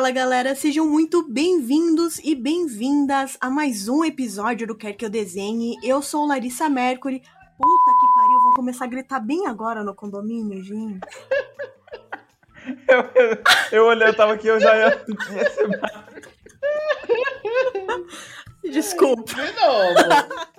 Fala galera, sejam muito bem-vindos e bem-vindas a mais um episódio do Quer Que Eu Desenhe. Eu sou Larissa Mercury. Puta que pariu, vão começar a gritar bem agora no condomínio, gente. Eu, eu, eu olhei, eu tava aqui, eu já ia. Desculpa. De novo.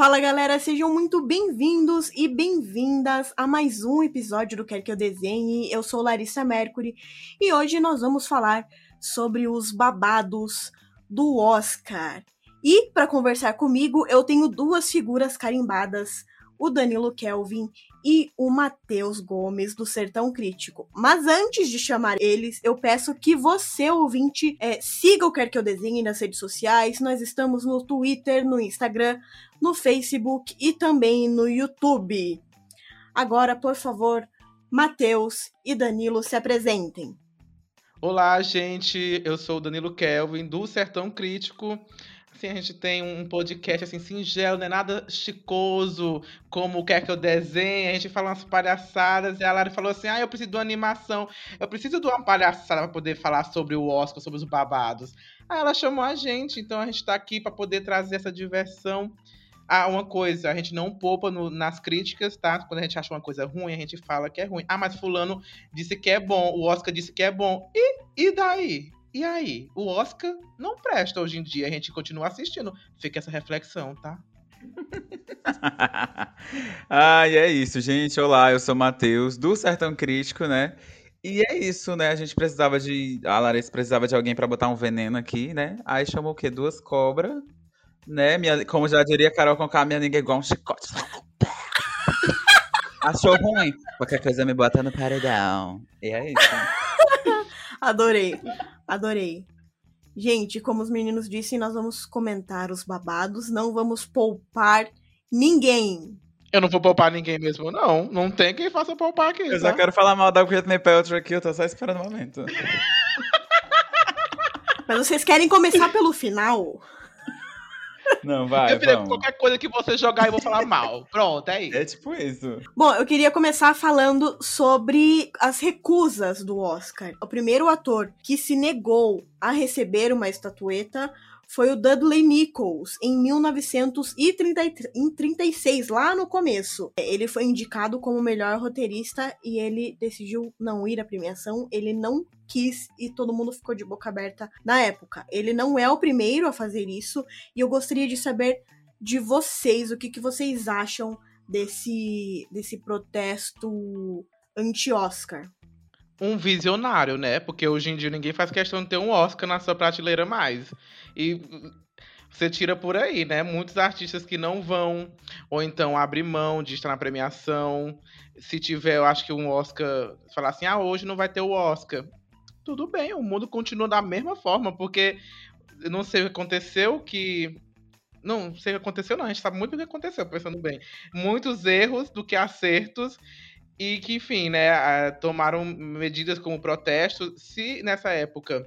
Fala galera, sejam muito bem-vindos e bem-vindas a mais um episódio do Quer Que Eu Desenhe. Eu sou Larissa Mercury e hoje nós vamos falar sobre os babados do Oscar. E para conversar comigo, eu tenho duas figuras carimbadas, o Danilo Kelvin e o Matheus Gomes do Sertão Crítico. Mas antes de chamar eles, eu peço que você, ouvinte, é, siga o Quer Que Eu Desenhe nas redes sociais. Nós estamos no Twitter, no Instagram, no Facebook e também no YouTube. Agora, por favor, Matheus e Danilo se apresentem. Olá, gente. Eu sou o Danilo Kelvin do Sertão Crítico. Assim, a gente tem um podcast assim singelo, não é nada chicoso, como quer que eu desenhe. A gente fala umas palhaçadas e a Lara falou assim: "Ah, eu preciso de uma animação. Eu preciso de uma palhaçada para poder falar sobre o Oscar, sobre os babados". Aí ela chamou a gente, então a gente tá aqui para poder trazer essa diversão. Ah, uma coisa, a gente não poupa no, nas críticas, tá? Quando a gente acha uma coisa ruim, a gente fala que é ruim. Ah, mas fulano disse que é bom, o Oscar disse que é bom. E, e daí? E aí? O Oscar não presta hoje em dia, a gente continua assistindo. Fica essa reflexão, tá? e é isso, gente. Olá, eu sou o Matheus, do Sertão Crítico, né? E é isso, né? A gente precisava de. A Larissa precisava de alguém para botar um veneno aqui, né? Aí chamou o quê? Duas cobras né? Minha, como já diria Carol com minha língua é igual um chicote. Achou ruim? Qualquer coisa me bota no paredão. E é isso. Adorei, adorei. Gente, como os meninos disseram, nós vamos comentar os babados, não vamos poupar ninguém. Eu não vou poupar ninguém mesmo, não. Não tem quem faça poupar aqui. Eu tá? só quero falar mal da Whitney Peltry aqui, eu tô só esperando o momento. Mas vocês querem começar pelo final? Não, vai, eu vamos. qualquer coisa que você jogar eu vou falar mal. Pronto, é isso. É tipo isso. Bom, eu queria começar falando sobre as recusas do Oscar. O primeiro ator que se negou a receber uma estatueta foi o Dudley Nichols, em 1936, lá no começo. Ele foi indicado como melhor roteirista e ele decidiu não ir à premiação. Ele não quis e todo mundo ficou de boca aberta na época. Ele não é o primeiro a fazer isso e eu gostaria de saber de vocês o que, que vocês acham desse, desse protesto anti-Oscar um visionário, né? Porque hoje em dia ninguém faz questão de ter um Oscar na sua prateleira mais. E você tira por aí, né? Muitos artistas que não vão, ou então abrem mão de estar na premiação. Se tiver, eu acho que um Oscar, falar assim, ah, hoje não vai ter o Oscar. Tudo bem, o mundo continua da mesma forma, porque não sei o que aconteceu que. Não sei o que aconteceu, não. A gente sabe muito o que aconteceu, pensando bem. Muitos erros do que acertos e que, enfim, né, tomaram medidas como protesto. Se nessa época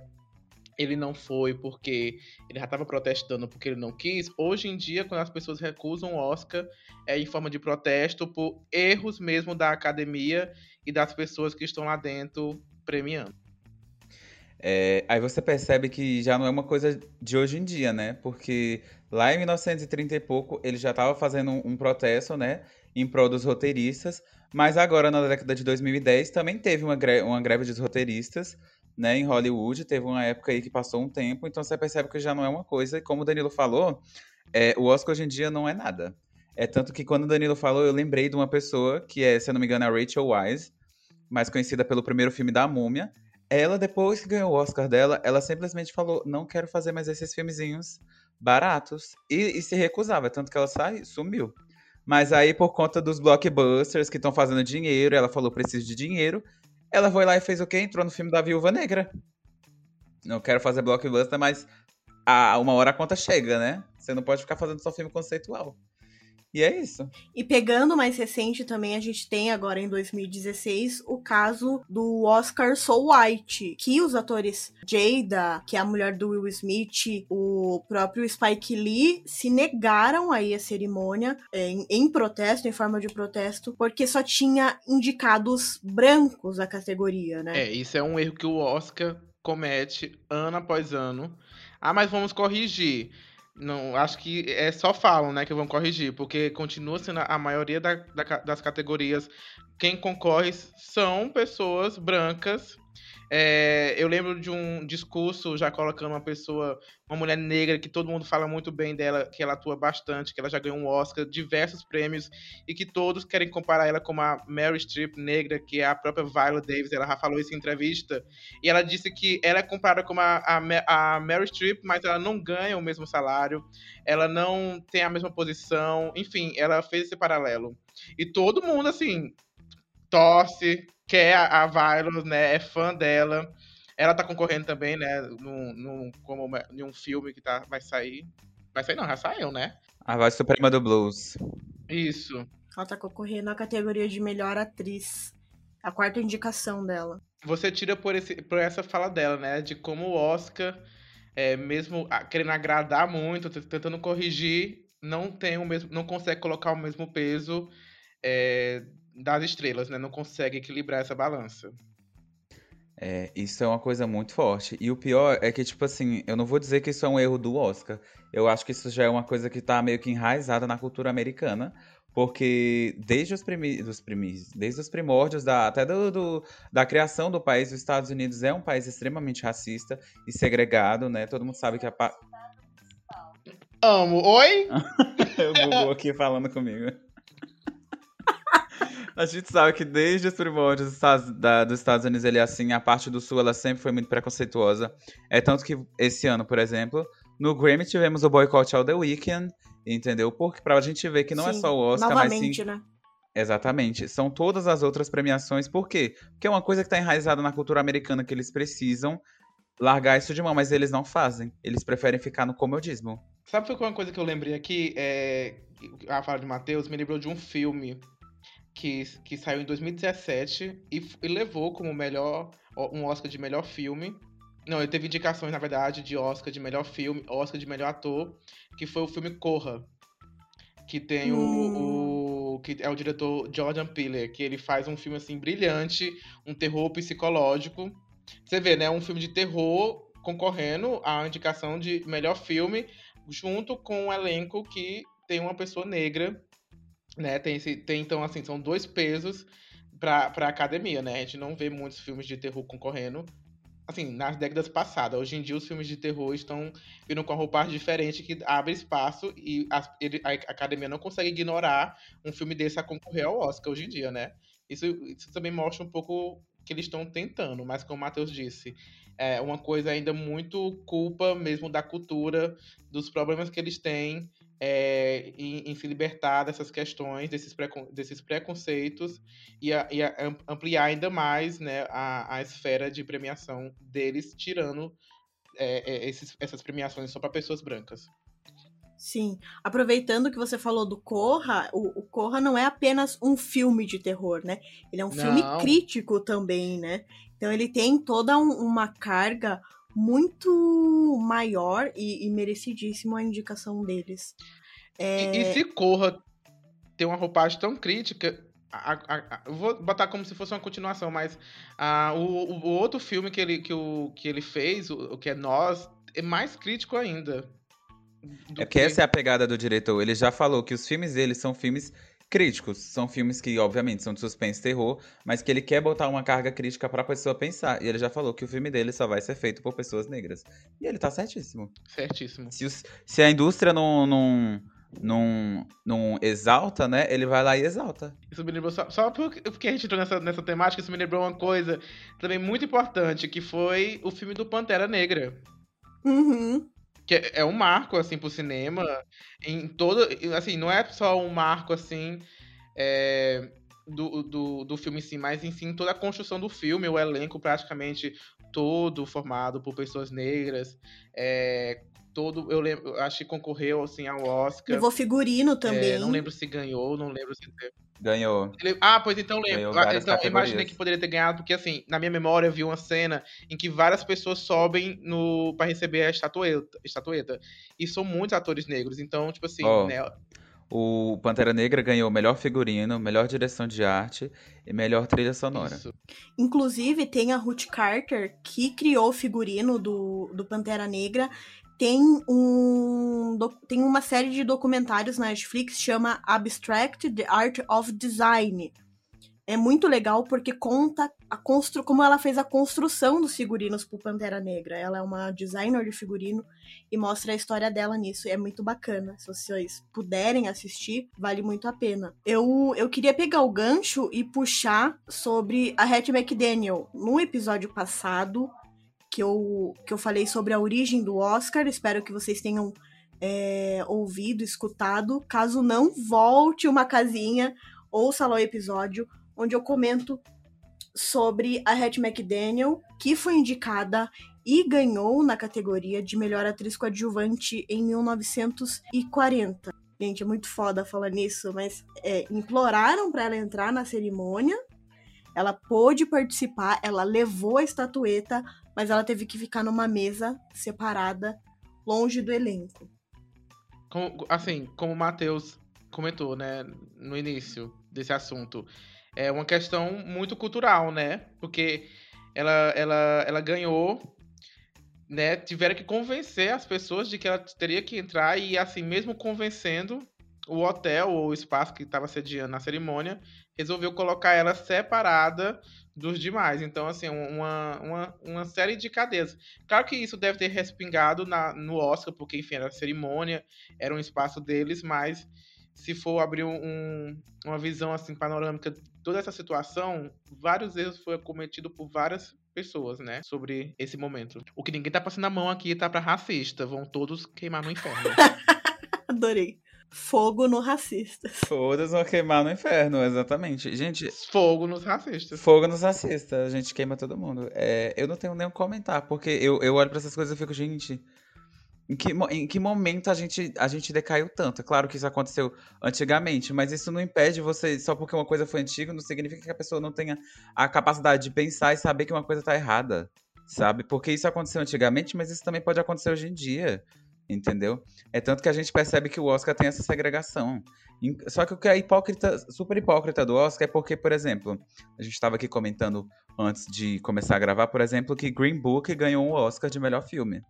ele não foi porque ele já estava protestando porque ele não quis, hoje em dia, quando as pessoas recusam o Oscar, é em forma de protesto por erros mesmo da academia e das pessoas que estão lá dentro premiando. É, aí você percebe que já não é uma coisa de hoje em dia, né? Porque lá em 1930 e pouco ele já estava fazendo um, um protesto, né? Em prol dos roteiristas, mas agora, na década de 2010, também teve uma greve, uma greve dos roteiristas, né, em Hollywood. Teve uma época aí que passou um tempo, então você percebe que já não é uma coisa. E como o Danilo falou, é, o Oscar hoje em dia não é nada. É tanto que quando o Danilo falou, eu lembrei de uma pessoa que é, se eu não me engano, a Rachel Wise, mais conhecida pelo primeiro filme da Múmia. Ela, depois que ganhou o Oscar dela, ela simplesmente falou: não quero fazer mais esses filmezinhos baratos. E, e se recusava, tanto que ela sai, sumiu. Mas aí, por conta dos blockbusters que estão fazendo dinheiro, ela falou: preciso de dinheiro. Ela foi lá e fez o quê? Entrou no filme da Viúva Negra. Não quero fazer blockbuster, mas a, uma hora a conta chega, né? Você não pode ficar fazendo só filme conceitual. E é isso. E pegando mais recente também, a gente tem agora em 2016 o caso do Oscar So White, que os atores Jada, que é a mulher do Will Smith, o próprio Spike Lee, se negaram a ir à cerimônia em, em protesto, em forma de protesto, porque só tinha indicados brancos a categoria, né? É, isso é um erro que o Oscar comete ano após ano. Ah, mas vamos corrigir. Não, acho que é só falam, né, que vão corrigir, porque continua sendo a maioria da, da, das categorias. Quem concorre são pessoas brancas é, eu lembro de um discurso já colocando uma pessoa, uma mulher negra, que todo mundo fala muito bem dela, que ela atua bastante, que ela já ganhou um Oscar, diversos prêmios, e que todos querem comparar ela com a Mary Streep negra, que é a própria Viola Davis. Ela já falou isso em entrevista. E ela disse que ela é comparada com a, a, a Mary Streep, mas ela não ganha o mesmo salário, ela não tem a mesma posição, enfim, ela fez esse paralelo. E todo mundo, assim, torce, quer a, a Violet, né? É fã dela. Ela tá concorrendo também, né? Num, num, como, em um filme que tá, vai sair. Vai sair, não, já saiu, né? A voz suprema do blues. Isso. Ela tá concorrendo na categoria de melhor atriz. A quarta indicação dela. Você tira por, esse, por essa fala dela, né? De como o Oscar, é, mesmo querendo agradar muito, tentando corrigir, não tem o mesmo. não consegue colocar o mesmo peso é, das estrelas, né? Não consegue equilibrar essa balança. É, isso é uma coisa muito forte. E o pior é que, tipo assim, eu não vou dizer que isso é um erro do Oscar. Eu acho que isso já é uma coisa que tá meio que enraizada na cultura americana. Porque desde os, primi dos primis, desde os primórdios, da, até do, do, da criação do país, os Estados Unidos é um país extremamente racista e segregado, né? Todo mundo sabe que a. Pa... Amo. Oi? eu bugou aqui falando comigo. A gente sabe que desde os primórdios dos Estados, da, dos Estados Unidos, ele é assim, a parte do Sul, ela sempre foi muito preconceituosa. É tanto que esse ano, por exemplo, no Grammy tivemos o boicote ao The Weeknd, entendeu? Porque pra gente ver que não é sim, é só o Oscar, mas sim... Né? Exatamente. São todas as outras premiações. Por quê? Porque é uma coisa que tá enraizada na cultura americana que eles precisam largar isso de mão, mas eles não fazem. Eles preferem ficar no comodismo. Sabe foi uma coisa que eu lembrei aqui? É... A fala de Matheus me lembrou de um filme que, que saiu em 2017 e, e levou como melhor um Oscar de melhor filme. Não, ele teve indicações, na verdade, de Oscar de melhor filme, Oscar de melhor ator, que foi o filme Corra. Que tem hum. o, o, que é o diretor Jordan Peele, que ele faz um filme assim brilhante, um terror psicológico. Você vê, né, um filme de terror concorrendo à indicação de melhor filme, junto com um elenco que tem uma pessoa negra né? Tem, esse, tem então, assim, são dois pesos pra, pra academia, né? A gente não vê muitos filmes de terror concorrendo. Assim, nas décadas passadas. Hoje em dia, os filmes de terror estão vindo com a roupagem diferente que abre espaço e a, a academia não consegue ignorar um filme desse a concorrer ao Oscar hoje em dia, né? Isso, isso também mostra um pouco que eles estão tentando, mas como o Matheus disse, é uma coisa ainda muito culpa mesmo da cultura, dos problemas que eles têm é, em, em, se libertar dessas questões, desses, precon, desses preconceitos e, a, e a ampliar ainda mais né, a, a esfera de premiação deles, tirando é, é esses, essas premiações só para pessoas brancas. Sim, aproveitando que você falou do Corra, o, o Corra não é apenas um filme de terror, né? Ele é um não. filme crítico também, né? Então ele tem toda um, uma carga muito maior e, e merecidíssimo a indicação deles. É... E, e, se Corra tem uma roupagem tão crítica, a, a, a, vou botar como se fosse uma continuação, mas o, o, outro filme que ele, que o, que ele fez, o, o que é Nós, é mais crítico ainda. É que, que essa é a pegada do diretor. Ele já falou que os filmes dele são filmes críticos. São filmes que, obviamente, são de suspense e terror, mas que ele quer botar uma carga crítica pra pessoa pensar. E ele já falou que o filme dele só vai ser feito por pessoas negras. E ele tá certíssimo. Certíssimo. Se, os, se a indústria não, não, não, não exalta, né? Ele vai lá e exalta. Isso me lembrou, só, só porque, porque a gente entrou nessa, nessa temática, isso me lembrou uma coisa também muito importante, que foi o filme do Pantera Negra. Uhum que é, é um marco assim pro cinema em todo assim não é só um marco assim é, do, do, do filme em si mas em si toda a construção do filme o elenco praticamente todo formado por pessoas negras é, todo, eu lembro, acho que concorreu assim ao Oscar. Levou figurino também. É, não lembro se ganhou, não lembro se teve. Ganhou. Ele- Ah, pois então lembro. Ah, Então eu imaginei que poderia ter ganhado, porque assim, na minha memória eu vi uma cena em que várias pessoas sobem no para receber a estatueta, estatueta. E são muitos atores negros. Então, tipo assim, Ó, né? O Pantera Negra ganhou melhor figurino, melhor direção de arte e melhor trilha sonora. Isso. Inclusive, tem a Ruth Carter, que criou o figurino do, do Pantera Negra. Tem, um, tem uma série de documentários na Netflix chama Abstract The Art of Design. É muito legal porque conta a constru como ela fez a construção dos figurinos pro Pantera Negra. Ela é uma designer de figurino e mostra a história dela nisso. É muito bacana. Se vocês puderem assistir, vale muito a pena. Eu, eu queria pegar o gancho e puxar sobre a Hattie McDaniel. No episódio passado, que eu, que eu falei sobre a origem do Oscar, espero que vocês tenham é, ouvido, escutado. Caso não, volte uma casinha, ouça lá o episódio, onde eu comento sobre a Hattie McDaniel, que foi indicada e ganhou na categoria de melhor atriz coadjuvante em 1940. Gente, é muito foda falar nisso, mas é, imploraram para ela entrar na cerimônia. Ela pôde participar, ela levou a estatueta, mas ela teve que ficar numa mesa separada, longe do elenco. Como- assim, como o Matheus comentou, né, no início desse assunto, é uma questão muito cultural, né? Porque ela, ela, ela ganhou, né? Tiveram que convencer as pessoas de que ela teria que entrar e, assim, mesmo convencendo, o hotel ou o espaço que estava sediando a cerimônia resolveu colocar ela separada dos demais. Então, assim, uma, uma, uma série de cadeias. Claro que isso deve ter respingado na, no Oscar, porque, enfim, era cerimônia, era um espaço deles, mas se for abrir um, uma visão assim panorâmica de toda essa situação, vários erros foram cometidos por várias pessoas, né, sobre esse momento. O que ninguém tá passando a mão aqui tá pra racista, vão todos queimar no inferno. Adorei. Fogo no racista. Todas vão queimar no inferno, exatamente. Gente, Fogo nos racistas. fogo nos racistas, a gente queima todo mundo. É, eu não tenho nem o que comentar, porque eu, eu olho pra essas coisas e fico, gente. Em que, em que momento a gente, a gente decaiu tanto? É claro que isso aconteceu antigamente, mas isso não impede você, só porque uma coisa foi antiga, não significa que a pessoa não tenha a capacidade de pensar e saber que uma coisa tá errada, sabe? Porque isso aconteceu antigamente, mas isso também pode acontecer hoje em dia, entendeu? É tanto que a gente percebe que o Oscar tem essa segregação. Só que o que é hipócrita, super hipócrita do Oscar é porque, por exemplo, a gente estava aqui comentando antes de começar a gravar, por exemplo, que Green Book ganhou um Oscar de melhor filme.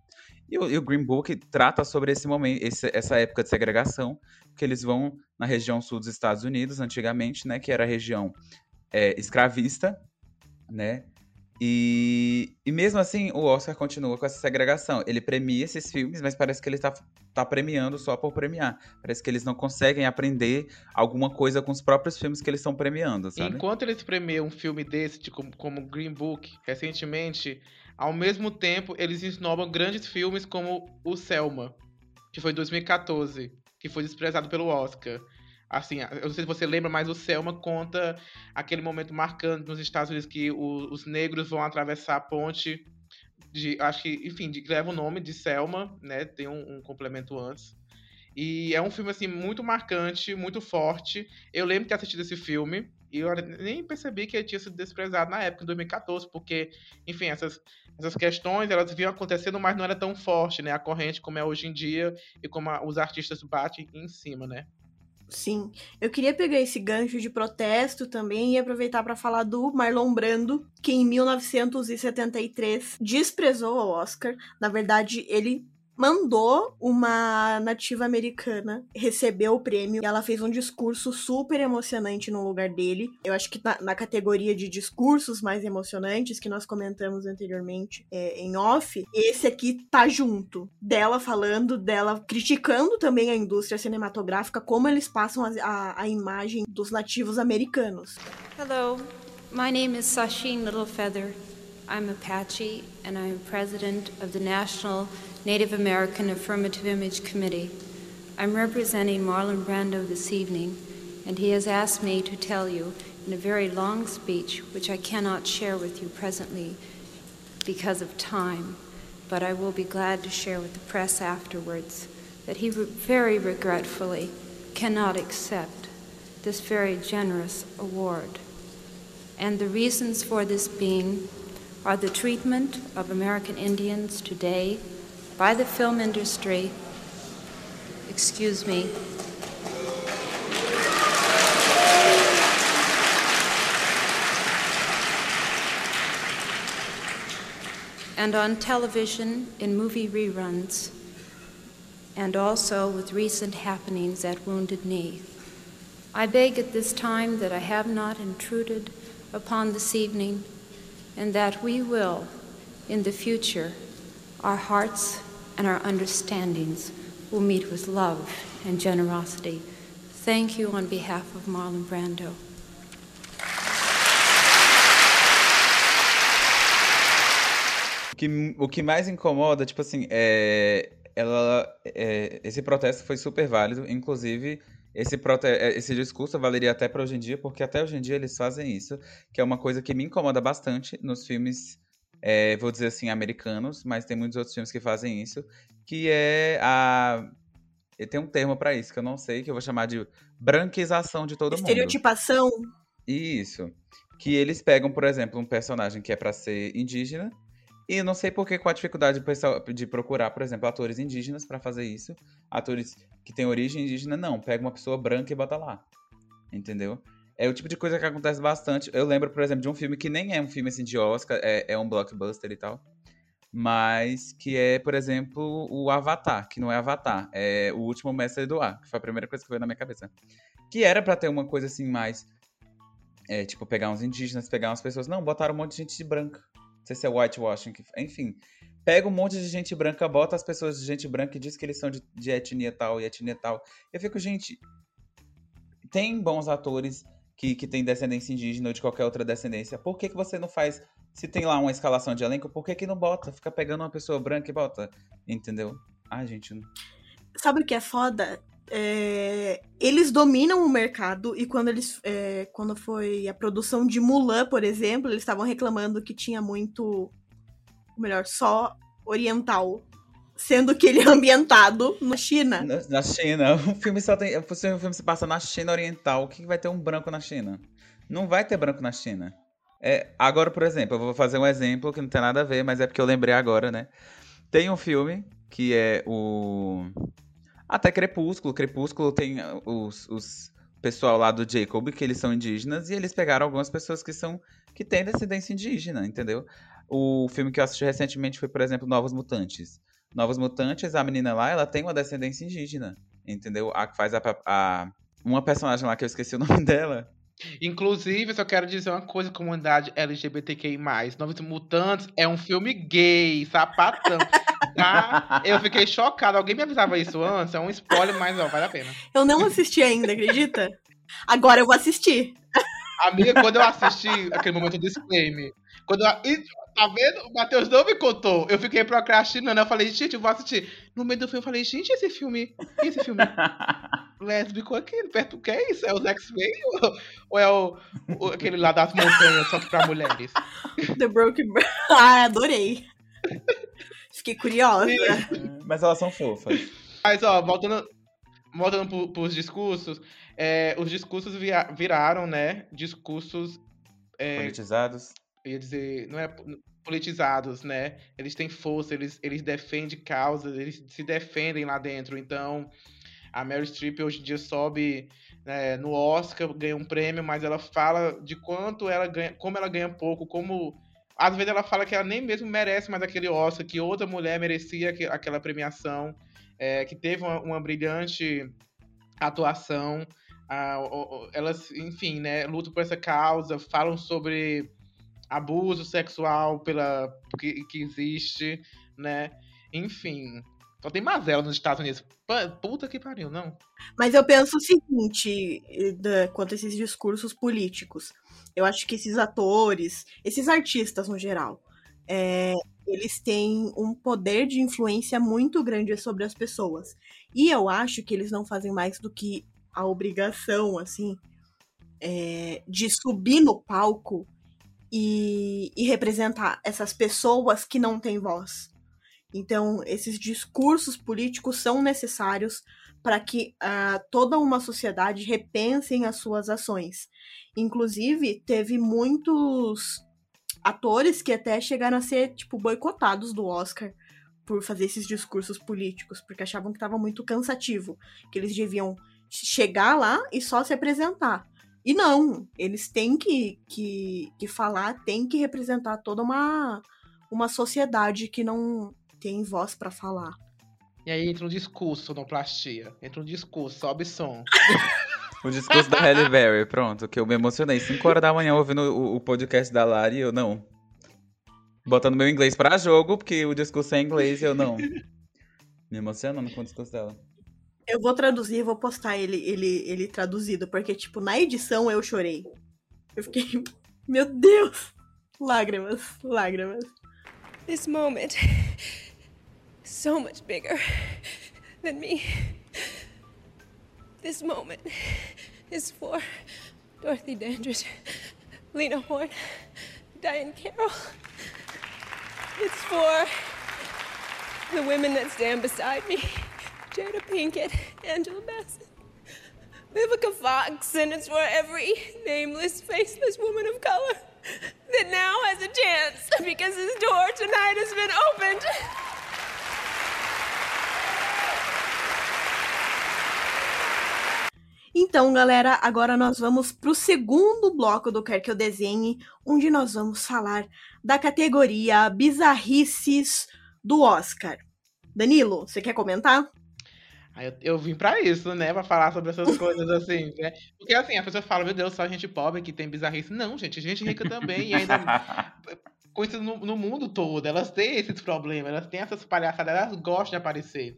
E o, e o Green Book trata sobre esse momento, esse- essa época de segregação, que eles vão na região sul dos Estados Unidos, antigamente, né, que era a região é, escravista, né? E, e mesmo assim, o Oscar continua com essa segregação. Ele premia esses filmes, mas parece que ele tá, tá premiando só por premiar. Parece que eles não conseguem aprender alguma coisa com os próprios filmes que eles estão premiando, sabe? Enquanto eles premiam um filme desse, de como, como Green Book, recentemente, ao mesmo tempo eles esnobam grandes filmes como o Selma, que foi em 2014, que foi desprezado pelo Oscar. Assim, eu não sei se você lembra, mas o Selma conta aquele momento marcante nos Estados Unidos que o- os negros vão atravessar a ponte de, acho que, enfim, de, leva o nome de Selma, né? Tem um, um complemento antes. E é um filme, assim, muito marcante, muito forte. Eu lembro de ter assistido esse filme e eu nem percebi que ele tinha sido desprezado na época, em 2014, porque, enfim, essas, essas questões, elas vinham acontecendo, mas não era tão forte, né? A corrente como é hoje em dia e como a- os artistas batem em cima, né? Sim. Eu queria pegar esse gancho de protesto também e aproveitar para falar do Marlon Brando, que em 1973 desprezou o Oscar. Na verdade, ele mandou uma nativa americana receber o prêmio e ela fez um discurso super emocionante no lugar dele. Eu acho que na, na categoria de discursos mais emocionantes que nós comentamos anteriormente é, em off, esse aqui tá junto. Dela falando, dela criticando também a indústria cinematográfica, como eles passam a, a, a imagem dos nativos americanos. Hello, my name is Sasheen Littlefeather. I'm Apache, and I'm president of the National Native American Affirmative Image Committee. I'm representing Marlon Brando this evening, and he has asked me to tell you in a very long speech, which I cannot share with you presently because of time, but I will be glad to share with the press afterwards that he very regretfully cannot accept this very generous award. And the reasons for this being are the treatment of American Indians today by the film industry, excuse me, and on television in movie reruns, and also with recent happenings at Wounded Knee. I beg at this time that I have not intruded upon this evening, and that we will, in the future, our hearts and our understandings will meet with love and generosity. Thank you on behalf of Marlon Brando. O que, o que mais incomoda, tipo assim, é. Ela, é, esse protesto foi super válido, inclusive esse. É, esse discurso valeria até para hoje em dia, porque até hoje em dia eles fazem isso, que é uma coisa que me incomoda bastante nos filmes, é, vou dizer assim, americanos, mas tem muitos outros filmes que fazem isso, que é a. Tem um termo para isso que eu não sei, que eu vou chamar de branquização de todo Estereotipação. mundo. Estereotipação. Isso. Que eles pegam, por exemplo, um personagem que é para ser indígena e não sei por que com a dificuldade de procurar, por exemplo, atores indígenas para fazer isso. Atores que têm origem indígena, não. Pega uma pessoa branca e bota lá. Entendeu? É o tipo de coisa que acontece bastante. Eu lembro, por exemplo, de um filme que nem é um filme assim de Oscar, é, é um blockbuster e tal. Mas que é, por exemplo, o Avatar, que não é Avatar, é o último mestre do ar, que foi a primeira coisa que veio na minha cabeça. Que era para ter uma coisa assim mais. É, tipo, pegar uns indígenas, pegar umas pessoas. Não, botaram um monte de gente branca. Não sei se é whitewashing, enfim. Pega um monte de gente branca, bota as pessoas de gente branca e diz que eles são de, de etnia tal e etnia tal. Eu fico, gente. Tem bons atores que, que têm descendência indígena ou de qualquer outra descendência. Por que, que você não faz. Se tem lá uma escalação de elenco, por que, que não bota? Fica pegando uma pessoa branca e bota. Entendeu? Ai, gente. Sabe o que é foda? É, eles dominam o mercado e quando eles é, quando foi a produção de Mulan, por exemplo, eles estavam reclamando que tinha muito, melhor, só oriental, sendo que ele é ambientado na China. Na, na China, o filme só tem, o filme se passa na China Oriental. O que vai ter um branco na China? Não vai ter branco na China. É, agora, por exemplo, eu vou fazer um exemplo que não tem nada a ver, mas é porque eu lembrei agora, né? Tem um filme que é o até Crepúsculo. Crepúsculo tem os, os pessoal lá do Jacob, que eles são indígenas, e eles pegaram algumas pessoas que são que têm descendência indígena, entendeu? O filme que eu assisti recentemente foi, por exemplo, Novos Mutantes. Novos Mutantes, a menina lá, ela tem uma descendência indígena, entendeu? A que faz a, a uma personagem lá que eu esqueci o nome dela. Inclusive, eu só quero dizer uma coisa, comunidade LGBTQI+. Novos Mutantes é um filme gay, sapatão. Tá? Eu fiquei chocado. Alguém me avisava isso antes? É um spoiler, mas ó, vale a pena. Eu não assisti ainda, acredita? Agora eu vou assistir. Amiga, quando eu assisti aquele momento do disclaimer, quando eu, tá vendo? O Matheus não me contou. Eu fiquei procrastinando. Eu falei, gente, eu vou assistir. No meio do filme, eu falei, gente, esse filme. Esse filme lésbico aqui, perto. O que é isso? É os X-Men ou, ou, é o, o, aquele lá das montanhas, só que pra mulheres? The Broken Ah, adorei. Fiquei curiosa. Mas elas são fofas. Mas, ó, voltando, voltando pro, pros discursos, é, os discursos via, viraram, né, discursos... É, politizados. Eu ia dizer, não é politizados, né? Eles têm força, eles, eles defendem causas, eles se defendem lá dentro. Então, a Mary Streep hoje em dia sobe né, no Oscar, ganha um prêmio, mas ela fala de quanto ela ganha, como ela ganha pouco, como às vezes ela fala que ela nem mesmo merece mais aquele Oscar, que outra mulher merecia aquela premiação, é, que teve uma, uma brilhante atuação. elas, enfim, né, lutam por essa causa, falam sobre abuso sexual pela que, que existe, né? Enfim, só tem mazela nos Estados Unidos. Puta que pariu, não. Mas eu penso o seguinte, quanto a esses discursos políticos. Eu acho que esses atores, esses artistas no geral, é, eles têm um poder de influência muito grande sobre as pessoas. E eu acho que eles não fazem mais do que a obrigação, assim, é, de subir no palco e, e representar essas pessoas que não têm voz. Então, esses discursos políticos são necessários para que uh, toda uma sociedade repensem as suas ações. Inclusive, teve muitos atores que até chegaram a ser tipo boicotados do Oscar por fazer esses discursos políticos, porque achavam que estava muito cansativo, que eles deviam chegar lá e só se apresentar. E não, eles têm que, que, que falar, têm que representar toda uma, uma sociedade que não tem voz para falar. E aí entra um discurso, sonoplastia. Entra um discurso, sobe som. o discurso da Halle Berry, pronto, que eu me emocionei. 5 horas da manhã ouvindo o, o podcast da Lari e eu não. Botando meu inglês para jogo, porque o discurso é em inglês e eu não. Me emocionando com o discurso dela. Eu vou traduzir vou postar ele, ele, ele traduzido, porque, tipo, na edição eu chorei. Eu fiquei. Meu Deus! Lágrimas, lágrimas. This moment so much bigger than me. This moment is for Dorothy Dandridge, Lena Horne, Diane Carroll. It's for the women that stand beside me Jada Pinkett, Angela Bassett, Vivica Fox, and it's for every nameless, faceless woman of color that now has a chance because his door tonight has been opened. Então, galera, agora nós vamos para o segundo bloco do Quer Que Eu Desenhe, onde nós vamos falar da categoria Bizarrices do Oscar. Danilo, você quer comentar? Aí eu, eu vim pra isso, né? Pra falar sobre essas coisas assim, né? Porque assim, a pessoa fala, meu Deus, só gente pobre que tem bizarrice. Não, gente, gente rica também. E ainda coisas no, no mundo todo. Elas têm esses problemas, elas têm essas palhaçadas, elas gostam de aparecer.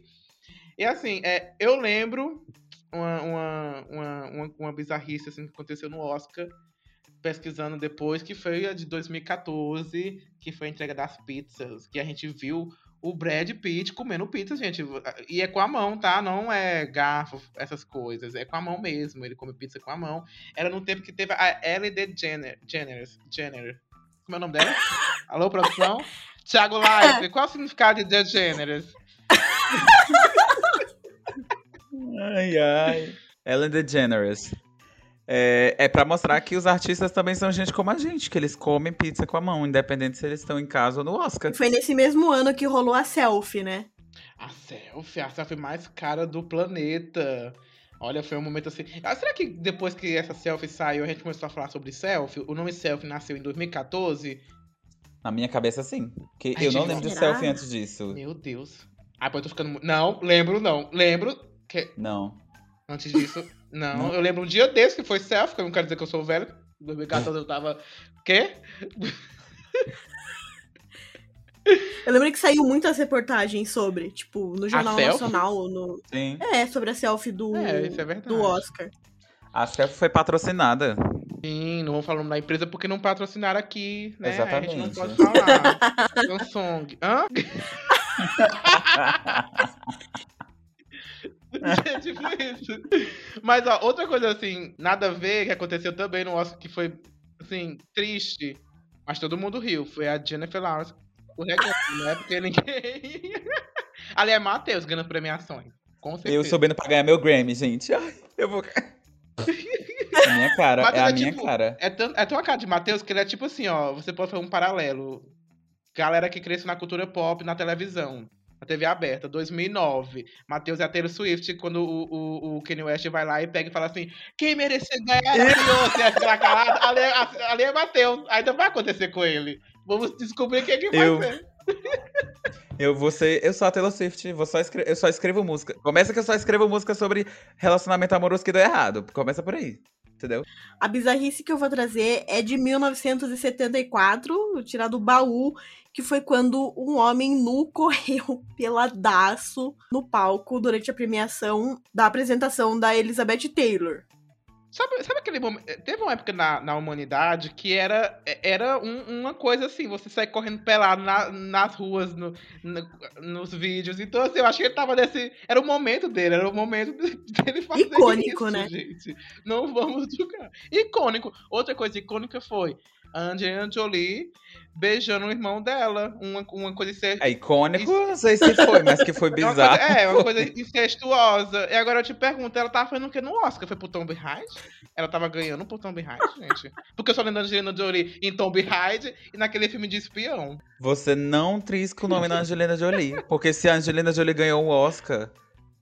E assim, é, eu lembro uma, uma, uma, uma, uma bizarrice assim, que aconteceu no Oscar, pesquisando depois, que foi a de 2014, que foi a entrega das pizzas, que a gente viu o Brad Pitt comendo pizza, gente. E é com a mão, tá? Não é garfo, essas coisas. É com a mão mesmo. Ele come pizza com a mão. Era no tempo que teve a Ellie DeGeneres. Jenner, Jenner. Como é o nome dela? Alô, produção? Thiago Life. Qual é o significado de DeGeneres? ai, ai. Ellen DeGeneres. É, é para mostrar que os artistas também são gente como a gente, que eles comem pizza com a mão, independente se eles estão em casa ou no Oscar. Foi nesse mesmo ano que rolou a selfie, né? A selfie, a selfie mais cara do planeta. Olha, foi um momento assim. Ah, será que depois que essa selfie saiu, a gente começou a falar sobre selfie? O nome selfie nasceu em 2014? Na minha cabeça, sim. Porque Ai, eu não lembro será? de selfie antes disso. Meu Deus. Ah, pô, eu tô ficando. Não, lembro, não. Lembro que. Não. Antes disso. Não, não, eu lembro um dia desse que foi selfie, que eu não quero dizer que eu sou velho. Em 2014 eu tava. Quê? Eu lembro que saiu muitas reportagens sobre, tipo, no Jornal Nacional. No... Sim. É, sobre a selfie do, é, é do Oscar. A selfie foi patrocinada. Sim, não vou falar o nome da empresa porque não patrocinaram aqui, né? Exatamente. A gente não pode falar. Samsung. Hã? é tipo isso. Mas, ó, outra coisa assim, nada a ver, que aconteceu também no Oscar, que foi, assim, triste, mas todo mundo riu. Foi a Jennifer Lawrence escorregando, né? Porque ninguém. Ali é Matheus ganhando premiações. Com certeza. Eu subindo pra ganhar meu Grammy, gente. Ai, eu vou. a minha cara, Mateus é a é minha tipo, cara. É, tão, é tão a cara de Matheus que ele é tipo assim, ó. Você pode fazer um paralelo. Galera que cresce na cultura pop, na televisão na TV aberta, 2009. Matheus e a Taylor Swift, quando o, o, o Kanye West vai lá e pega e fala assim: quem merecer ganhar é Beyoncé, aquela calada, ali, é, ali é Matheus. Ainda vai acontecer com ele. Vamos descobrir quem é que vai eu... ser. Eu vou ser, eu sou a Taylor Swift, vou só escre... eu só escrevo música. Começa que eu só escrevo música sobre relacionamento amoroso que deu errado. Começa por aí. Entendeu? A bizarrice que eu vou trazer é de 1974, tirado do baú, que foi quando um homem nu correu peladaço no palco durante a premiação da apresentação da Elizabeth Taylor. Sabe, sabe aquele momento. Eh, teve uma época na, na humanidade que era, eh, era um, uma coisa assim, você sai correndo pelado na, nas ruas, no, no, nos vídeos. Então, assim, eu acho que ele tava nesse. Era o momento dele, era o momento dele fazer Icônico, isso, né? gente. Não vamos julgar. Icônico. Outra coisa icônica foi A Angelina Jolie beijando o irmão dela. Uma, uma coisa ser... É icônico, não sei se foi, mas que foi É uma bizarro. coisa, é, uma coisa incestuosa. E agora eu te pergunto, ela tava fazendo o que no Oscar? Foi pro Tomb Raider? Ela tava ganhando pro Tomb Raider, gente? Porque eu só lembro da Angelina Jolie em Tomb Raider e naquele filme de espião. Você não trisca o nome da Angelina Jolie. Porque se a Angelina Jolie ganhou o Oscar,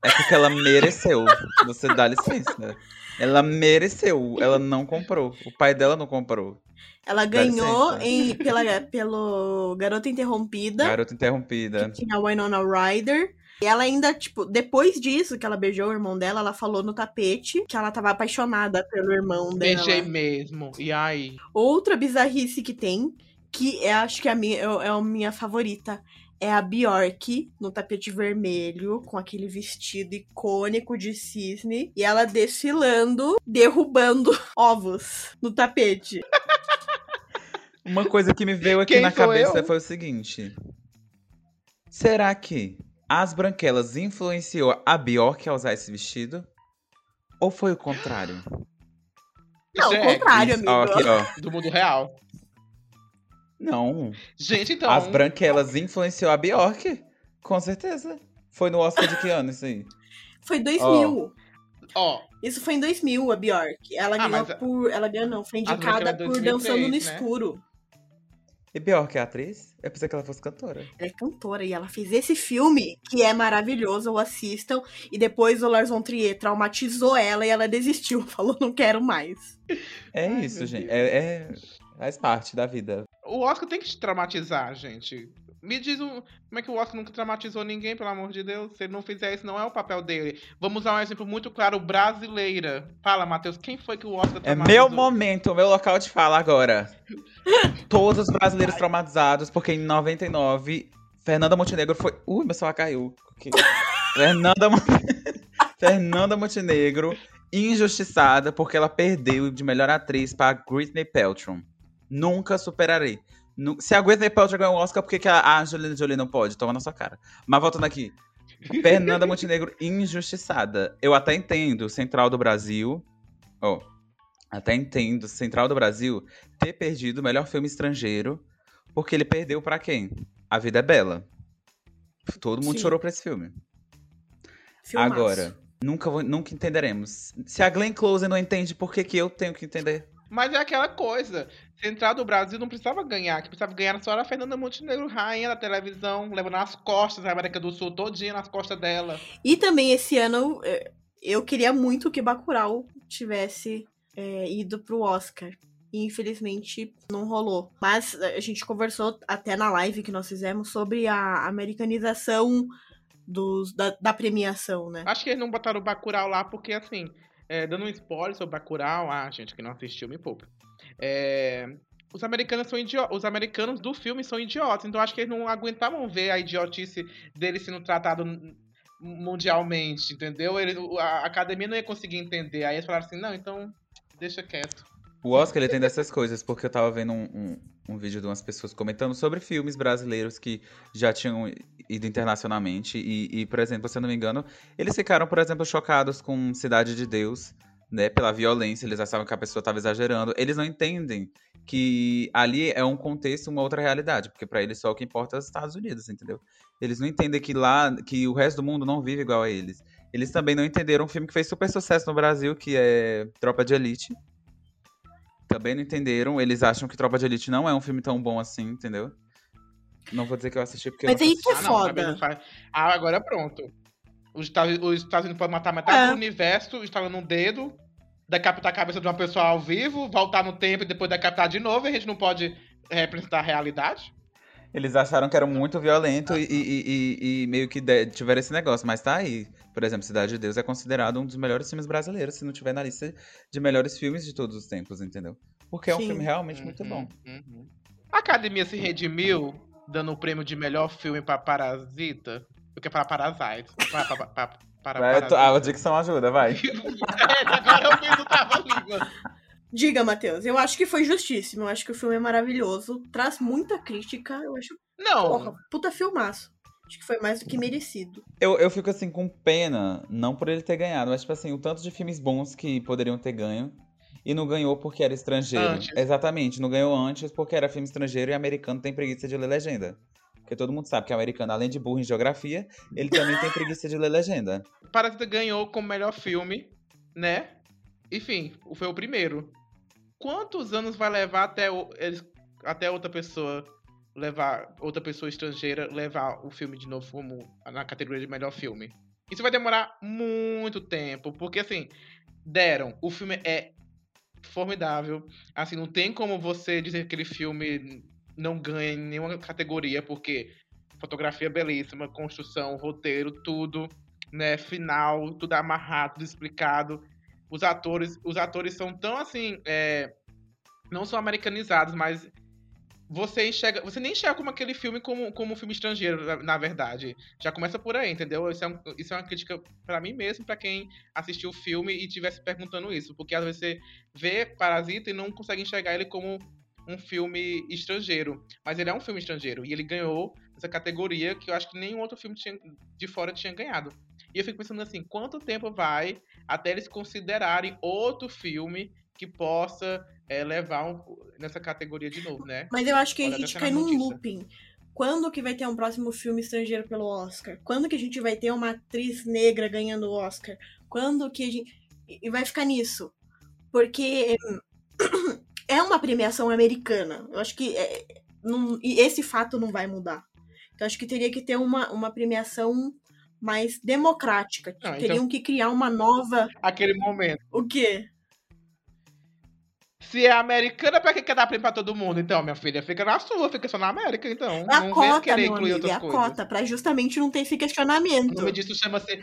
é porque ela mereceu. Você dá licença. Ela mereceu. Ela não comprou. O pai dela não comprou. Ela ganhou em, pela, pelo Garota Interrompida, Garota interrompida. que tinha a Winona Ryder. E ela ainda, tipo, depois disso, que ela beijou o irmão dela, ela falou no tapete que ela tava apaixonada pelo irmão dela. Beijei mesmo. E aí? Outra bizarrice que tem, que é, acho que é a minha, é a minha favorita, é a Bjork no tapete vermelho, com aquele vestido icônico de cisne, e ela desfilando, derrubando ovos no tapete. Uma coisa que me veio aqui Quem na cabeça eu? foi o seguinte. Será que as branquelas influenciou a Bjork a usar esse vestido? Ou foi o contrário? Não, Isso o é contrário, amigo. ó, aqui, ó. do mundo real. Não. Gente, então. As branquelas influenciou a Bjork? Com certeza. Foi no Oscar de que ano isso aí? Foi 2000. Ó, Isso foi em 2000, a Bjork. Ela Ah, ganhou por. Ela ganhou, não, foi indicada por 2003, Dançando no né? Escuro. E Bjork é atriz? Eu pensei que ela fosse cantora. Ela é cantora e ela fez esse filme que é maravilhoso, ou assistam. E depois o Lars von Trier traumatizou ela e ela desistiu, falou não quero mais. É Ai, isso, gente. É, é- Faz parte da vida. o Oscar tem que te traumatizar, gente. Me diz um, como é que o Oscar nunca traumatizou ninguém, pelo amor de Deus? Se ele não fizer isso, não é o papel dele. Vamos usar um exemplo muito claro, brasileira. Fala, Matheus, quem foi que o Oscar É traumatizou? meu momento, meu local de fala agora. Todos os brasileiros traumatizados, porque em 99, Fernanda Montenegro foi. Ui, meu celular caiu. Fernanda, Mon- Fernanda Montenegro, injustiçada, porque ela perdeu de melhor atriz para Britney Paltrow. Nunca superarei. Nu- Se a Britney Paltrow ganhou o Oscar, por que, que a Angelina Jolie não pode? Toma na sua cara. Mas voltando aqui. Fernanda Montenegro, injustiçada. Eu até entendo, Central do Brasil. Ó, até entendo, Central do Brasil ter perdido o melhor filme estrangeiro, porque ele perdeu pra quem? A Vida é Bela. Todo mundo Sim. chorou pra esse filme. Filmaço. Agora, nunca, nunca entenderemos. Se a Glenn Close não entende, por que, que eu tenho que entender? Mas é aquela coisa. Central do Brasil não precisava ganhar. Que precisava ganhar só era a Fernanda Montenegro, rainha da televisão, levando nas costas a América do Sul todinha nas costas dela. E também esse ano eh, eu queria muito que Bacurau tivesse eh, ido pro Oscar. E infelizmente não rolou. Mas a gente conversou até na live que nós fizemos sobre a americanização dos, da, da premiação, né? Acho que eles não botaram o Bacurau lá porque, assim, é, dando um spoiler sobre Bacurau, ah, gente que não assistiu, me poupa. É, os americanos são idiotas, os americanos do filme são idiotas, então acho que eles não aguentavam ver a idiotice dele sendo tratado mundialmente, entendeu? A academia não ia conseguir entender, aí eles falaram assim, não, então deixa quieto. O Oscar ele tem dessas coisas, porque eu tava vendo um, um, um vídeo de umas pessoas comentando sobre filmes brasileiros que já tinham ido internacionalmente. E, e, por exemplo, se eu não me engano, eles ficaram, por exemplo, chocados com Cidade de Deus, né? Pela violência, eles achavam que a pessoa tava exagerando. Eles não entendem que ali é um contexto, uma outra realidade, porque pra eles só o que importa é os Estados Unidos, entendeu? Eles não entendem que lá, que o resto do mundo não vive igual a eles. Eles também não entenderam um filme que fez super sucesso no Brasil, que é Tropa de Elite também não entenderam. Eles acham que Tropa de Elite não é um filme tão bom assim, entendeu? Não vou dizer que eu assisti porque Mas eu não aí que é Ah, foda. também não faz- Ah, agora pronto. Os Estados, os Estados Unidos podem matar metade É. do universo, instalando um dedo, decapitar a cabeça de uma pessoa ao vivo, voltar no tempo e depois decapitar de novo, e a gente não pode representar a realidade? Eles acharam que era muito violento e, e- e- e meio que de- tiveram esse negócio, mas tá aí. Por exemplo, Cidade de Deus é considerado um dos melhores filmes brasileiros, se não tiver na lista de melhores filmes de todos os tempos, entendeu? Porque é um Sim. filme realmente muito Uhum, bom. uhum. A academia se redimiu, dando o prêmio de melhor filme pra Parasita, do que para Parasite. Para, para, para, para Vai, Parasita. a dicção ajuda, vai. É, agora eu fiz o trava-língua. Diga, Matheus, eu acho que foi justíssimo. Eu acho que o filme é maravilhoso. Traz muita crítica. Eu acho, Não, porra, puta filmaço. Acho que foi mais do que merecido. Eu, eu fico assim com pena, não por ele ter ganhado, mas tipo assim, o tanto de filmes bons que poderiam ter ganho e não ganhou porque era estrangeiro. Antes. Exatamente, não ganhou antes porque era filme estrangeiro e americano tem preguiça de ler legenda. Porque todo mundo sabe que americano, além de burro em geografia, ele também tem preguiça de ler legenda. Parasita ganhou como melhor filme, né? Enfim, foi o primeiro. Quantos anos vai levar até, o- eles, até outra pessoa levar, outra pessoa estrangeira levar o filme de novo como na categoria de melhor filme? Isso vai demorar muito tempo, porque assim, deram, o filme é formidável. Assim, não tem como você dizer que aquele filme não ganha em nenhuma categoria, porque fotografia belíssima, construção, roteiro, tudo, né, final, tudo amarrado, explicado. Os atores, os atores são tão assim, é, não são americanizados, mas você enxerga, você nem enxerga como aquele filme como, como um filme estrangeiro, na, na verdade. Já começa por aí, entendeu? Isso é, um- isso é uma crítica pra mim mesmo, pra quem assistiu o filme e estivesse perguntando isso, porque às vezes você vê Parasita e não consegue enxergar ele como um filme estrangeiro, mas ele é um filme estrangeiro e ele ganhou essa categoria que eu acho que nenhum outro filme tinha- de fora tinha ganhado. E eu fico pensando assim, quanto tempo vai até eles considerarem outro filme que possa é, levar um- nessa categoria de novo, né? Mas eu acho que a Olha, gente tá cai num looping. Quando que vai ter um próximo filme estrangeiro pelo Oscar? Quando que a gente vai ter uma atriz negra ganhando o Oscar? Quando que a gente. E vai ficar nisso. Porque é uma premiação americana. Eu acho que é- não- e esse fato não vai mudar. Então acho que teria que ter uma, uma premiação mais democrática. Não, então- Teriam que criar uma nova. Aquele momento. O quê? Se é americana, pra que quer dar prêmio pra todo mundo? Então, minha filha, fica na sua, fica só na América, então. É a não cota, querer meu incluir amigo. É a coisas. cota, pra justamente não ter esse O questionamento. nome disso chama-se.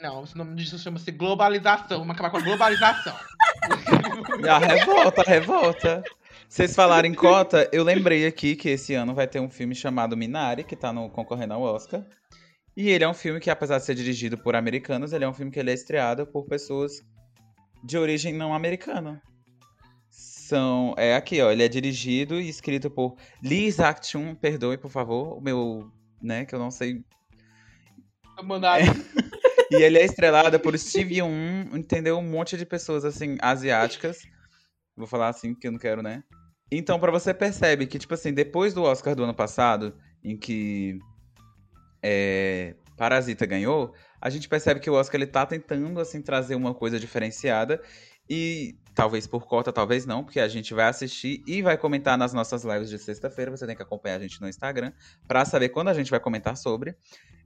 Não, o nome disso chama-se globalização. Vamos acabar com a globalização. A revolta, a revolta. Vocês falaram em cota, eu lembrei aqui que esse ano vai ter um filme chamado Minari, que tá no, concorrendo ao Oscar. E ele é um filme que, apesar de ser dirigido por americanos, ele é um filme que ele é estreado por pessoas de origem não americana. São. É aqui, ó. Ele é dirigido e escrito por Lee Isaac-Chung, perdoe, por favor, o meu. né, que eu não sei Mandar e ele é estrelado por Steve Yeun, entendeu? Um monte de pessoas, assim, asiáticas. Vou falar assim, porque eu não quero, né? Então, pra você percebe que, tipo assim, depois do Oscar do ano passado, em que é, Parasita ganhou, a gente percebe que o Oscar, ele tá tentando, assim, trazer uma coisa diferenciada. E talvez por cota, talvez não, porque a gente vai assistir e vai comentar nas nossas lives de sexta-feira. Você tem que acompanhar a gente no Instagram pra saber quando a gente vai comentar sobre.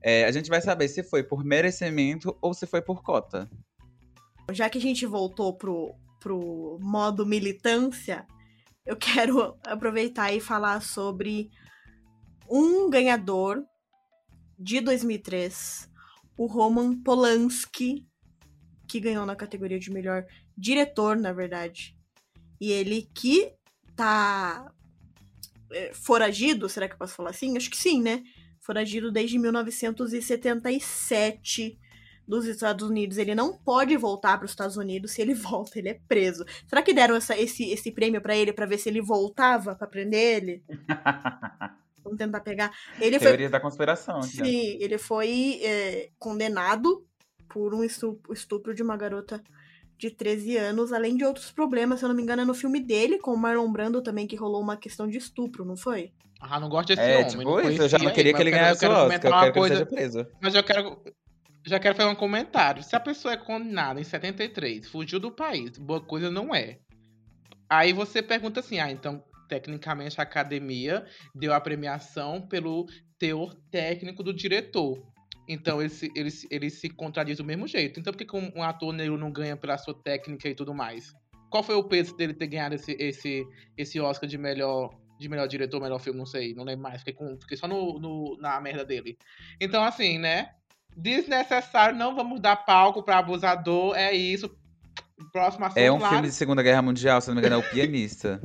É, a gente vai saber se foi por merecimento ou se foi por cota. Já que a gente voltou pro, pro modo militância, eu quero aproveitar e falar sobre um ganhador de 2003, o Roman Polanski, que ganhou na categoria de melhor diretor, na verdade. E ele que tá é, foragido, será que eu posso falar assim? Acho que sim, né? Foragido desde 1977 dos Estados Unidos. Ele não pode voltar para os Estados Unidos. Se ele volta, ele é preso. Será que deram essa- esse, esse prêmio para ele para ver se ele voltava para prender ele? Vamos tentar pegar. Ele foi Teoria da conspiração. Sim, ele foi é, condenado por um estupro, estupro de uma garota de 13 anos, além de outros problemas, se eu não me engano, é no filme dele, com o Marlon Brando também, que rolou uma questão de estupro, não foi? Ah, não gosto desse É, homem. tipo não isso, eu já não queria ele, que ele ganhasse o eu Oscar, quero eu comentar quero que uma ele seja coisa- preso. Mas eu quero. Já quero fazer um comentário. Se a pessoa é condenada em 73, fugiu do país, boa coisa não é. Aí você pergunta assim: ah, então, tecnicamente a academia deu a premiação pelo teor técnico do diretor. Então ele se, ele, ele se contradiz do mesmo jeito. Então por que um, um ator negro não ganha pela sua técnica e tudo mais? Qual foi o peso dele ter ganhado esse, esse, esse Oscar de melhor, de melhor diretor, melhor filme? Não sei, não lembro mais. Fiquei, com, fiquei só no, no- na merda dele. Então, assim, né? Desnecessário, não vamos dar palco pra abusador. É isso. Próximo assunto. É um Lara. filme de Segunda Guerra Mundial, se não me engano, é o Pianista.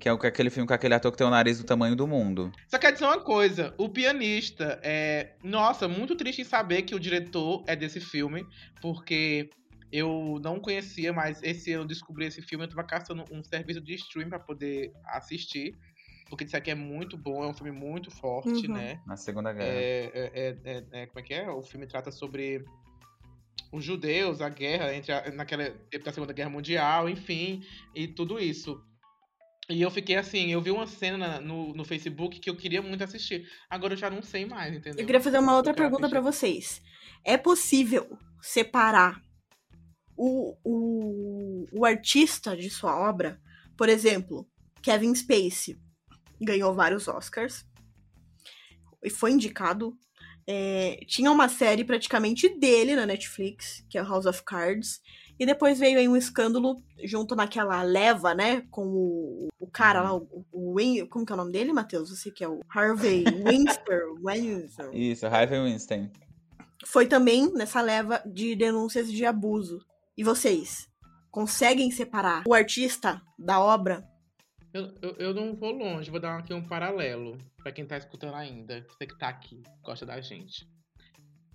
Que é o- aquele filme com aquele ator que tem o nariz do tamanho do mundo. Só quer dizer uma coisa, o pianista é. Nossa, muito triste em saber que o diretor é desse filme, porque eu não conhecia, mas esse ano eu descobri esse filme, eu tava caçando um serviço de stream pra poder assistir. Porque isso aqui é muito bom, é um filme muito forte, Uhum. né? Na Segunda Guerra. É, é, é, é- é- como é que é? O filme trata sobre os judeus, a guerra entre a, naquela da Segunda Guerra Mundial, enfim, e tudo isso. E eu fiquei assim, eu vi uma cena no, no Facebook que eu queria muito assistir. Agora eu já não sei mais, entendeu? Eu queria fazer uma outra pergunta para vocês. É possível separar o, o, o artista de sua obra? Por exemplo, Kevin Spacey ganhou vários Oscars e foi indicado. É, tinha uma série praticamente dele na Netflix, que é House of Cards. E depois veio aí um escândalo junto naquela leva, né? Com o, o cara lá, o, o Win, Como que é o nome dele, Matheus? Você que é o Harvey Weinstein. Isso, Harvey Weinstein. Foi também nessa leva de denúncias de abuso. E vocês? Conseguem separar o artista da obra? Eu, eu, eu não vou longe, vou dar aqui um paralelo para quem tá escutando ainda. Você que tá aqui, gosta da gente.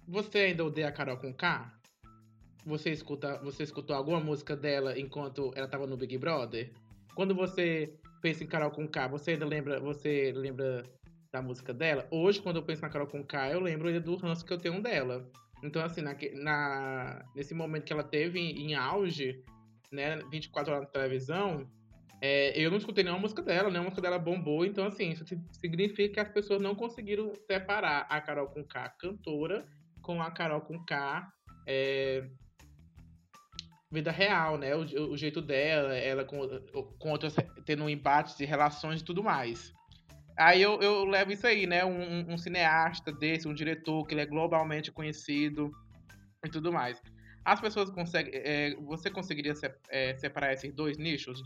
Você ainda odeia a Carol com K? Você, escuta, você escutou alguma música dela enquanto ela tava no Big Brother? Quando você pensa em Carol com K, você ainda lembra, você lembra da música dela? Hoje, quando eu penso na Carol com K, eu lembro do ranço que eu tenho dela. Então, assim, na, na, nesse momento que ela teve em, em auge, né, 24 horas na televisão, é, eu não escutei nenhuma música dela, nenhuma música dela bombou, então assim, isso significa que as pessoas não conseguiram separar a Carol com K cantora com a Carol com K é, vida real, né? O, o, jeito dela, ela com, com outras, tendo um embate de relações e tudo mais. Aí eu, eu levo isso aí, né? Um, um, cineasta desse, um diretor que ele é globalmente conhecido e tudo mais. As pessoas conseguem. É, você conseguiria se, é, separar esses dois nichos?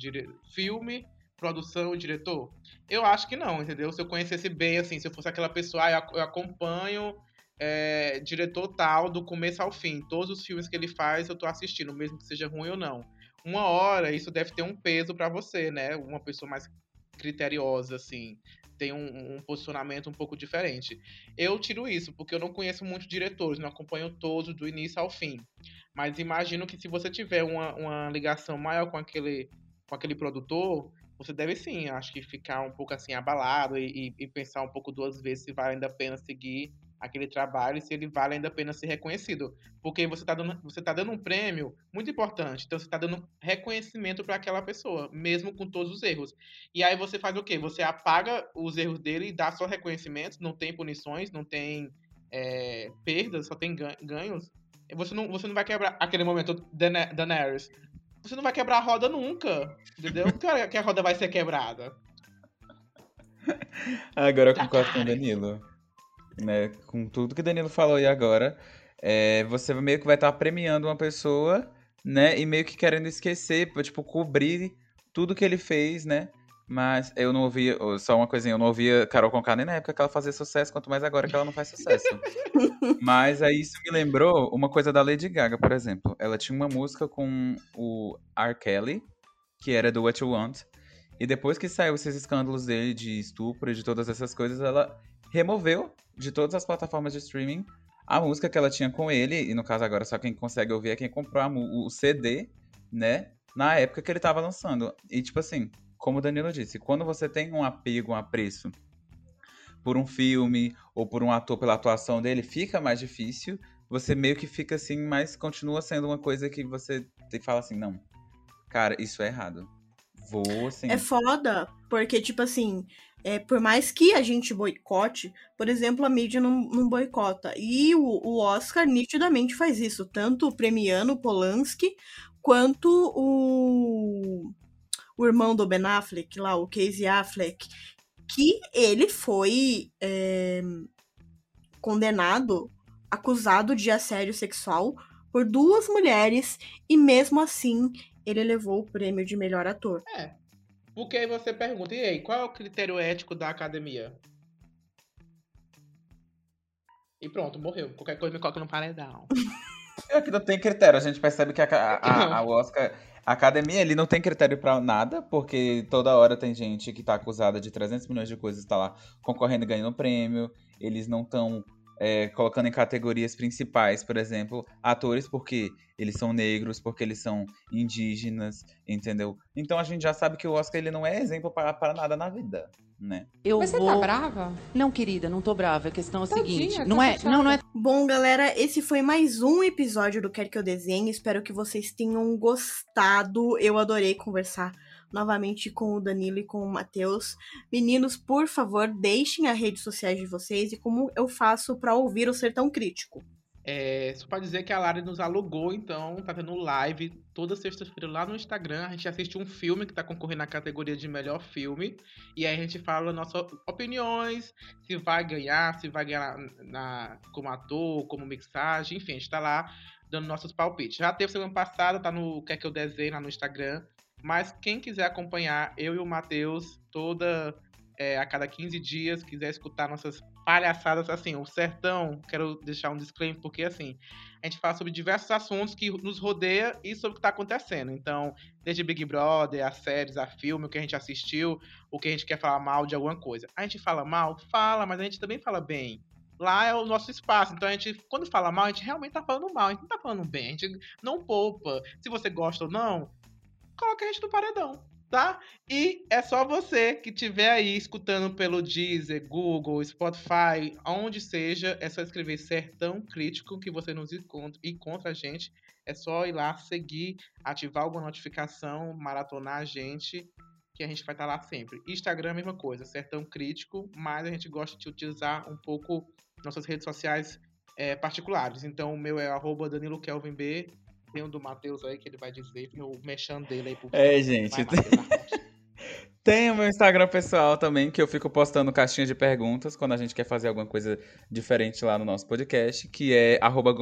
Filme, produção e diretor? Eu acho que não, entendeu? Se eu conhecesse bem, assim, se eu fosse aquela pessoa, ah, eu acompanho é, diretor tal do começo ao fim. Todos os filmes que ele faz eu tô assistindo, mesmo que seja ruim ou não. Uma hora isso deve ter um peso para você, né? Uma pessoa mais criteriosa, assim, tem um, um, posicionamento um pouco diferente. Eu tiro isso, porque eu não conheço muitos diretores, não acompanho todos do início ao fim. Mas imagino que se você tiver uma, uma ligação maior com aquele, com aquele produtor, você deve sim, acho que ficar um pouco assim abalado e, e, pensar um pouco duas vezes se vale ainda a pena seguir aquele trabalho se ele vale ainda a pena ser reconhecido. Porque você está dando, você tá dando um prêmio muito importante. Então você está dando reconhecimento para aquela pessoa, mesmo com todos os erros. E aí você faz o quê? Você apaga os erros dele e dá só reconhecimentos, não tem punições, não tem é, perdas, só tem ganhos. Você não, você não vai quebrar aquele momento da Daenerys. Você não vai quebrar a roda nunca. Entendeu? que a roda vai ser quebrada. Agora eu concordo com o Danilo né? Com tudo que Danilo falou aí agora, é, você meio que vai estar tá premiando uma pessoa, né? E meio que querendo esquecer, tipo, cobrir tudo que ele fez, né? Mas eu não ouvia, só uma coisinha, eu não ouvia Carol Conká nem na época que ela fazia sucesso, quanto mais agora que ela não faz sucesso. Mas aí isso me lembrou uma coisa da Lady Gaga, por exemplo. Ela tinha uma música com o R. Kelly, que era do What You Want. E depois que saiu esses escândalos dele de estupro e de todas essas coisas, ela removeu de todas as plataformas de streaming a música que ela tinha com ele, e no caso agora só quem consegue ouvir é quem comprou o CD, né? Na época que ele tava lançando. E tipo assim, como o Danilo disse, quando você tem um apego, um apreço por um filme ou por um ator pela atuação dele, fica mais difícil. Você meio que fica assim, mas continua sendo uma coisa que você fala assim, não, cara, isso é errado. Vou, assim. É foda, porque, tipo assim, é, por mais que a gente boicote, por exemplo, a mídia não, não boicota. E o, o, Oscar nitidamente faz isso, tanto premiando Polanski, quanto o, o irmão do Ben Affleck, lá, o Casey Affleck, que ele foi é, condenado, acusado de assédio sexual por duas mulheres, e mesmo assim ele levou o prêmio de melhor ator. É, porque aí você pergunta, e aí, qual é o critério ético da academia? E pronto, morreu. Qualquer coisa me coloca no paredão. É que não tem critério. A gente percebe que a, a, a Oscar. A academia ele não tem critério para nada, porque toda hora tem gente que tá acusada de 300 milhões de coisas, tá lá concorrendo e ganhando prêmio. Eles não estão é, colocando em categorias principais, por exemplo, atores, porque eles são negros, porque eles são indígenas, entendeu? Então a gente já sabe que o Oscar ele não é exemplo para nada na vida. Né? Eu Mas vou... você tá brava? Não, querida, não tô brava. A questão é a Tadinha, seguinte. tá Não é, chateada. não, não é Bom, galera, esse foi mais um episódio do Quer Que Eu Desenhe. Espero que vocês tenham gostado. Eu adorei conversar novamente com o Danilo e com o Matheus. Meninos, por favor, deixem as redes sociais de vocês e como eu faço para ouvir o Sertão Crítico. É, só pra dizer que a Lari nos alugou, então tá tendo live toda sexta-feira lá no Instagram. A gente assiste um filme que tá concorrendo na categoria de melhor filme. E aí a gente fala nossas opiniões, se vai ganhar, se vai ganhar na, na- como ator, como mixagem, enfim, a gente tá lá dando nossos palpites. Já teve semana passada, tá no Quer Que Eu Desenhe lá no Instagram. Mas quem quiser acompanhar, eu e o Matheus, toda é, a cada 15 dias, quiser escutar nossas palhaçadas, assim, o Sertão, quero deixar um disclaimer, porque assim, a gente fala sobre diversos assuntos que nos rodeia e sobre o que tá acontecendo. Então, desde Big Brother, as séries, a filme, o que a gente assistiu, o que a gente quer falar mal de alguma coisa. A gente fala mal? Fala, mas a gente também fala bem. Lá é o nosso espaço, então a gente, quando fala mal, a gente realmente tá falando mal, a gente não tá falando bem, a gente não poupa. Se você gosta ou não, coloca a gente no paredão, tá? E é só você que estiver aí escutando pelo Deezer, Google, Spotify, onde seja, é só escrever Sertão Crítico que você nos encontra, encontra a gente. É só ir lá, seguir, ativar alguma notificação, maratonar a gente, que a gente vai estar lá sempre. Instagram, mesma coisa, Sertão Crítico, mas a gente gosta de utilizar um pouco nossas redes sociais é, particulares. Então, o meu é arroba Danilo Kelvin B. Tem o do Matheus aí que ele vai dizer, tem o mexão dele aí por É, gente. Vai. Tem o meu Instagram pessoal também, que eu fico postando caixinhas de perguntas quando a gente quer fazer alguma coisa diferente lá no nosso podcast, que é arroba.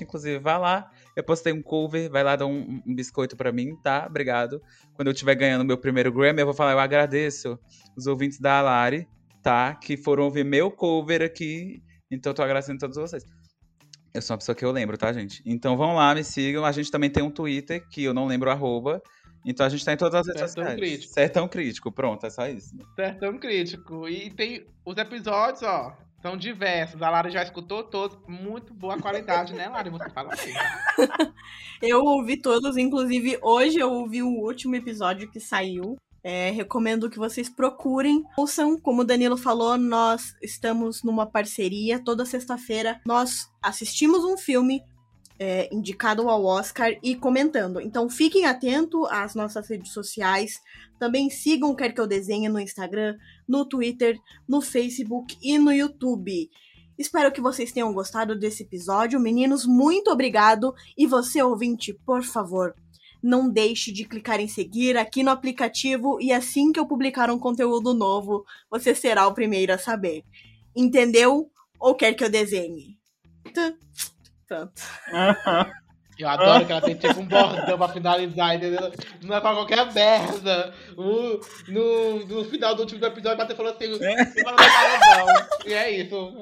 Inclusive, vai lá. Eu postei um cover, vai lá dar um, um biscoito pra mim, tá? Obrigado. Quando eu estiver ganhando meu primeiro Grammy, eu vou falar, eu agradeço os ouvintes da Alari, tá? Que foram ouvir meu cover aqui. Então, eu tô agradecendo a todos vocês. Eu sou uma pessoa que eu lembro, tá, gente? Então vão lá, me sigam. A gente também tem um Twitter, que eu não lembro o arroba. Então a gente tá em todas as redes Sertão sociais. Crítico. Sertão Crítico, pronto, é só isso. Sertão Crítico. E tem os episódios, ó, são diversos. A Lara já escutou todos. Muito boa qualidade, né, Lara? Você fala assim. Eu ouvi todos, inclusive hoje eu ouvi o último episódio que saiu. É, recomendo que vocês procurem. Ouçam, como o Danilo falou, nós estamos numa parceria. Toda sexta-feira nós assistimos um filme é, indicado ao Oscar e comentando. Então fiquem atentos às nossas redes sociais. Também sigam o Quer Que Eu Desenhe no Instagram, no Twitter, no Facebook e no YouTube. Espero que vocês tenham gostado desse episódio. Meninos, muito obrigado. E você, ouvinte, por favor, não deixe de clicar em seguir aqui no aplicativo e assim que eu publicar um conteúdo novo, você será o primeiro a saber. Entendeu? Ou quer que eu desenhe? Tã. Pronto. Eu adoro que ela tem tipo um bordão pra finalizar, entendeu? Não é pra qualquer merda. No, no final do último episódio, Matheus falou assim: semana do paredão. E é isso.